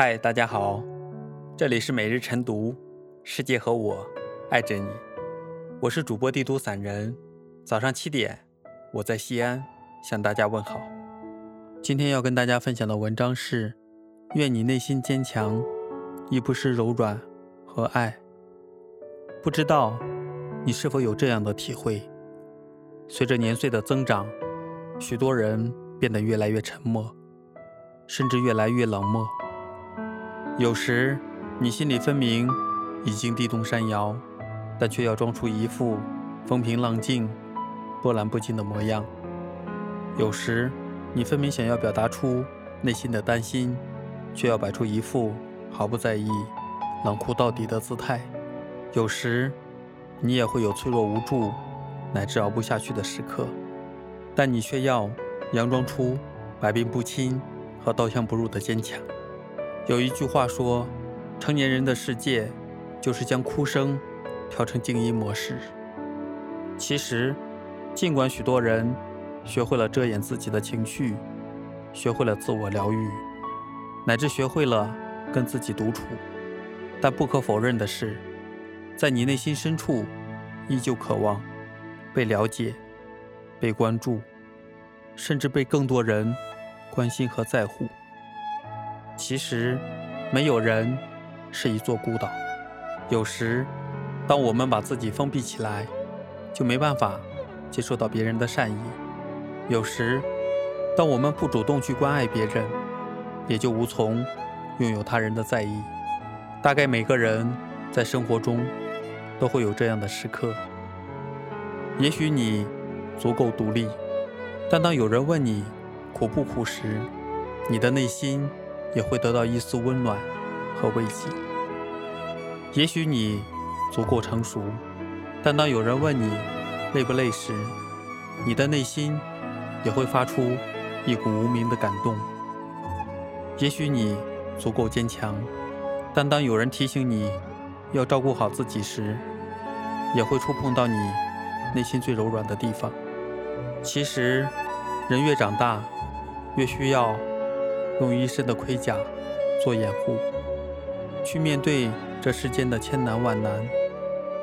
嗨，大家好，这里是每日晨读，世界和我爱着你，我是主播帝都散人。早上七点，我在西安向大家问好。今天要跟大家分享的文章是：愿你内心坚强，亦不失柔软和爱。不知道你是否有这样的体会？随着年岁的增长，许多人变得越来越沉默，甚至越来越冷漠。有时，你心里分明已经地动山摇，但却要装出一副风平浪静、波澜不惊的模样；有时，你分明想要表达出内心的担心，却要摆出一副毫不在意、冷酷到底的姿态；有时，你也会有脆弱无助乃至熬不下去的时刻，但你却要佯装出百病不侵和刀枪不入的坚强。有一句话说，成年人的世界就是将哭声调成静音模式。其实，尽管许多人学会了遮掩自己的情绪，学会了自我疗愈，乃至学会了跟自己独处，但不可否认的是，在你内心深处，依旧渴望被了解、被关注，甚至被更多人关心和在乎。其实，没有人是一座孤岛。有时，当我们把自己封闭起来，就没办法接受到别人的善意；有时，当我们不主动去关爱别人，也就无从拥有他人的在意。大概每个人在生活中都会有这样的时刻。也许你足够独立，但当有人问你苦不苦时，你的内心。也会得到一丝温暖和慰藉。也许你足够成熟，但当有人问你累不累时，你的内心也会发出一股无名的感动。也许你足够坚强，但当有人提醒你要照顾好自己时，也会触碰到你内心最柔软的地方。其实，人越长大，越需要。用一身的盔甲做掩护，去面对这世间的千难万难。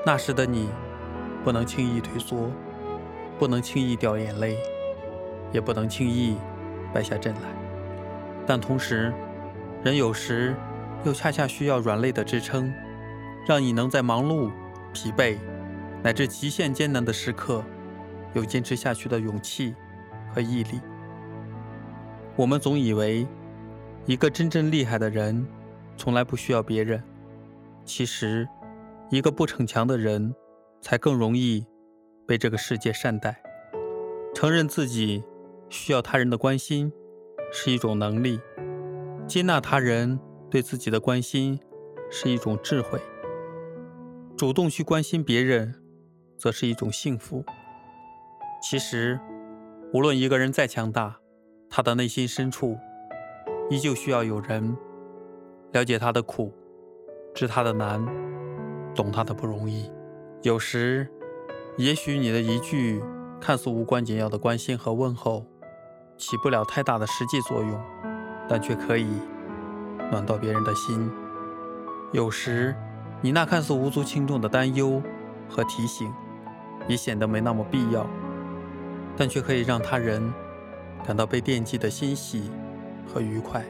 那时的你，不能轻易退缩，不能轻易掉眼泪，也不能轻易败下阵来。但同时，人有时又恰恰需要软肋的支撑，让你能在忙碌、疲惫乃至极限艰难的时刻，有坚持下去的勇气和毅力。我们总以为。一个真正厉害的人，从来不需要别人。其实，一个不逞强的人，才更容易被这个世界善待。承认自己需要他人的关心，是一种能力；接纳他人对自己的关心，是一种智慧。主动去关心别人，则是一种幸福。其实，无论一个人再强大，他的内心深处。依旧需要有人了解他的苦，知他的难，懂他的不容易。有时，也许你的一句看似无关紧要的关心和问候，起不了太大的实际作用，但却可以暖到别人的心。有时，你那看似无足轻重的担忧和提醒，也显得没那么必要，但却可以让他人感到被惦记的欣喜。和愉快，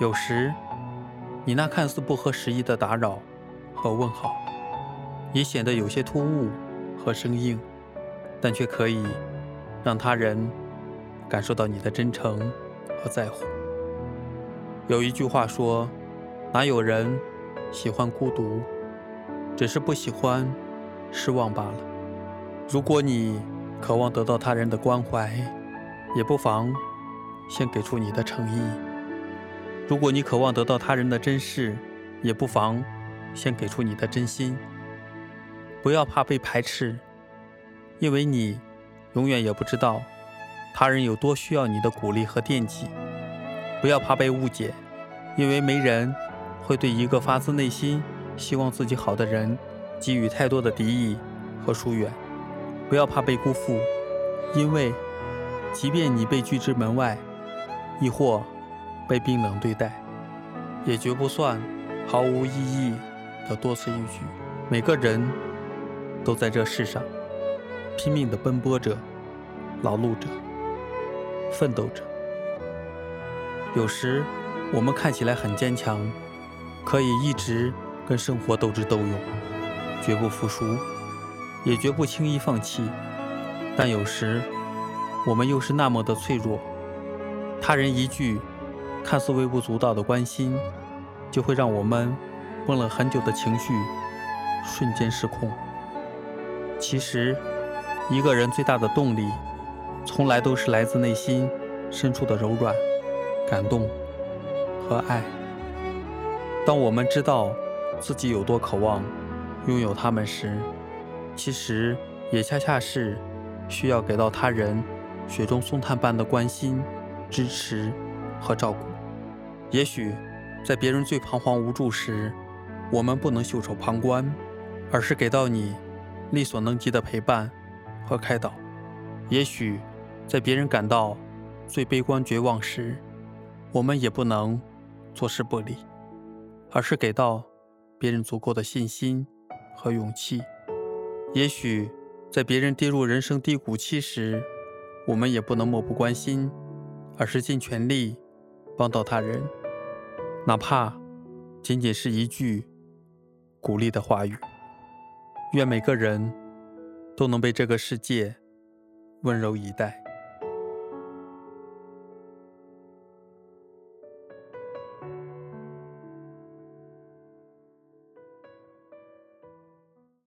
有时你那看似不合时宜的打扰和问好，也显得有些突兀和生硬，但却可以让他人感受到你的真诚和在乎。有一句话说：“哪有人喜欢孤独，只是不喜欢失望罢了。”如果你渴望得到他人的关怀，也不妨。先给出你的诚意。如果你渴望得到他人的珍视，也不妨先给出你的真心。不要怕被排斥，因为你永远也不知道他人有多需要你的鼓励和惦记。不要怕被误解，因为没人会对一个发自内心希望自己好的人给予太多的敌意和疏远。不要怕被辜负，因为即便你被拒之门外。亦或被冰冷对待，也绝不算毫无意义的多此一举。每个人都在这世上拼命地奔波着、劳碌着、奋斗着。有时我们看起来很坚强，可以一直跟生活斗智斗勇，绝不服输，也绝不轻易放弃。但有时我们又是那么的脆弱，他人一句看似微不足道的关心，就会让我们闷了很久的情绪瞬间失控。其实，一个人最大的动力，从来都是来自内心深处的柔软。感动和爱。当我们知道自己有多渴望拥有他们时，其实也恰恰是需要给到他人雪中送炭般的关心、支持和照顾。也许在别人最彷徨无助时，我们不能袖手旁观，而是给到你力所能及的陪伴和开导。也许在别人感到最悲观绝望时，我们也不能坐视不理，而是给到别人足够的信心和勇气。也许在别人跌入人生低谷期时，我们也不能漠不关心，而是尽全力帮到他人，哪怕仅仅是一句鼓励的话语。愿每个人都能被这个世界温柔以待。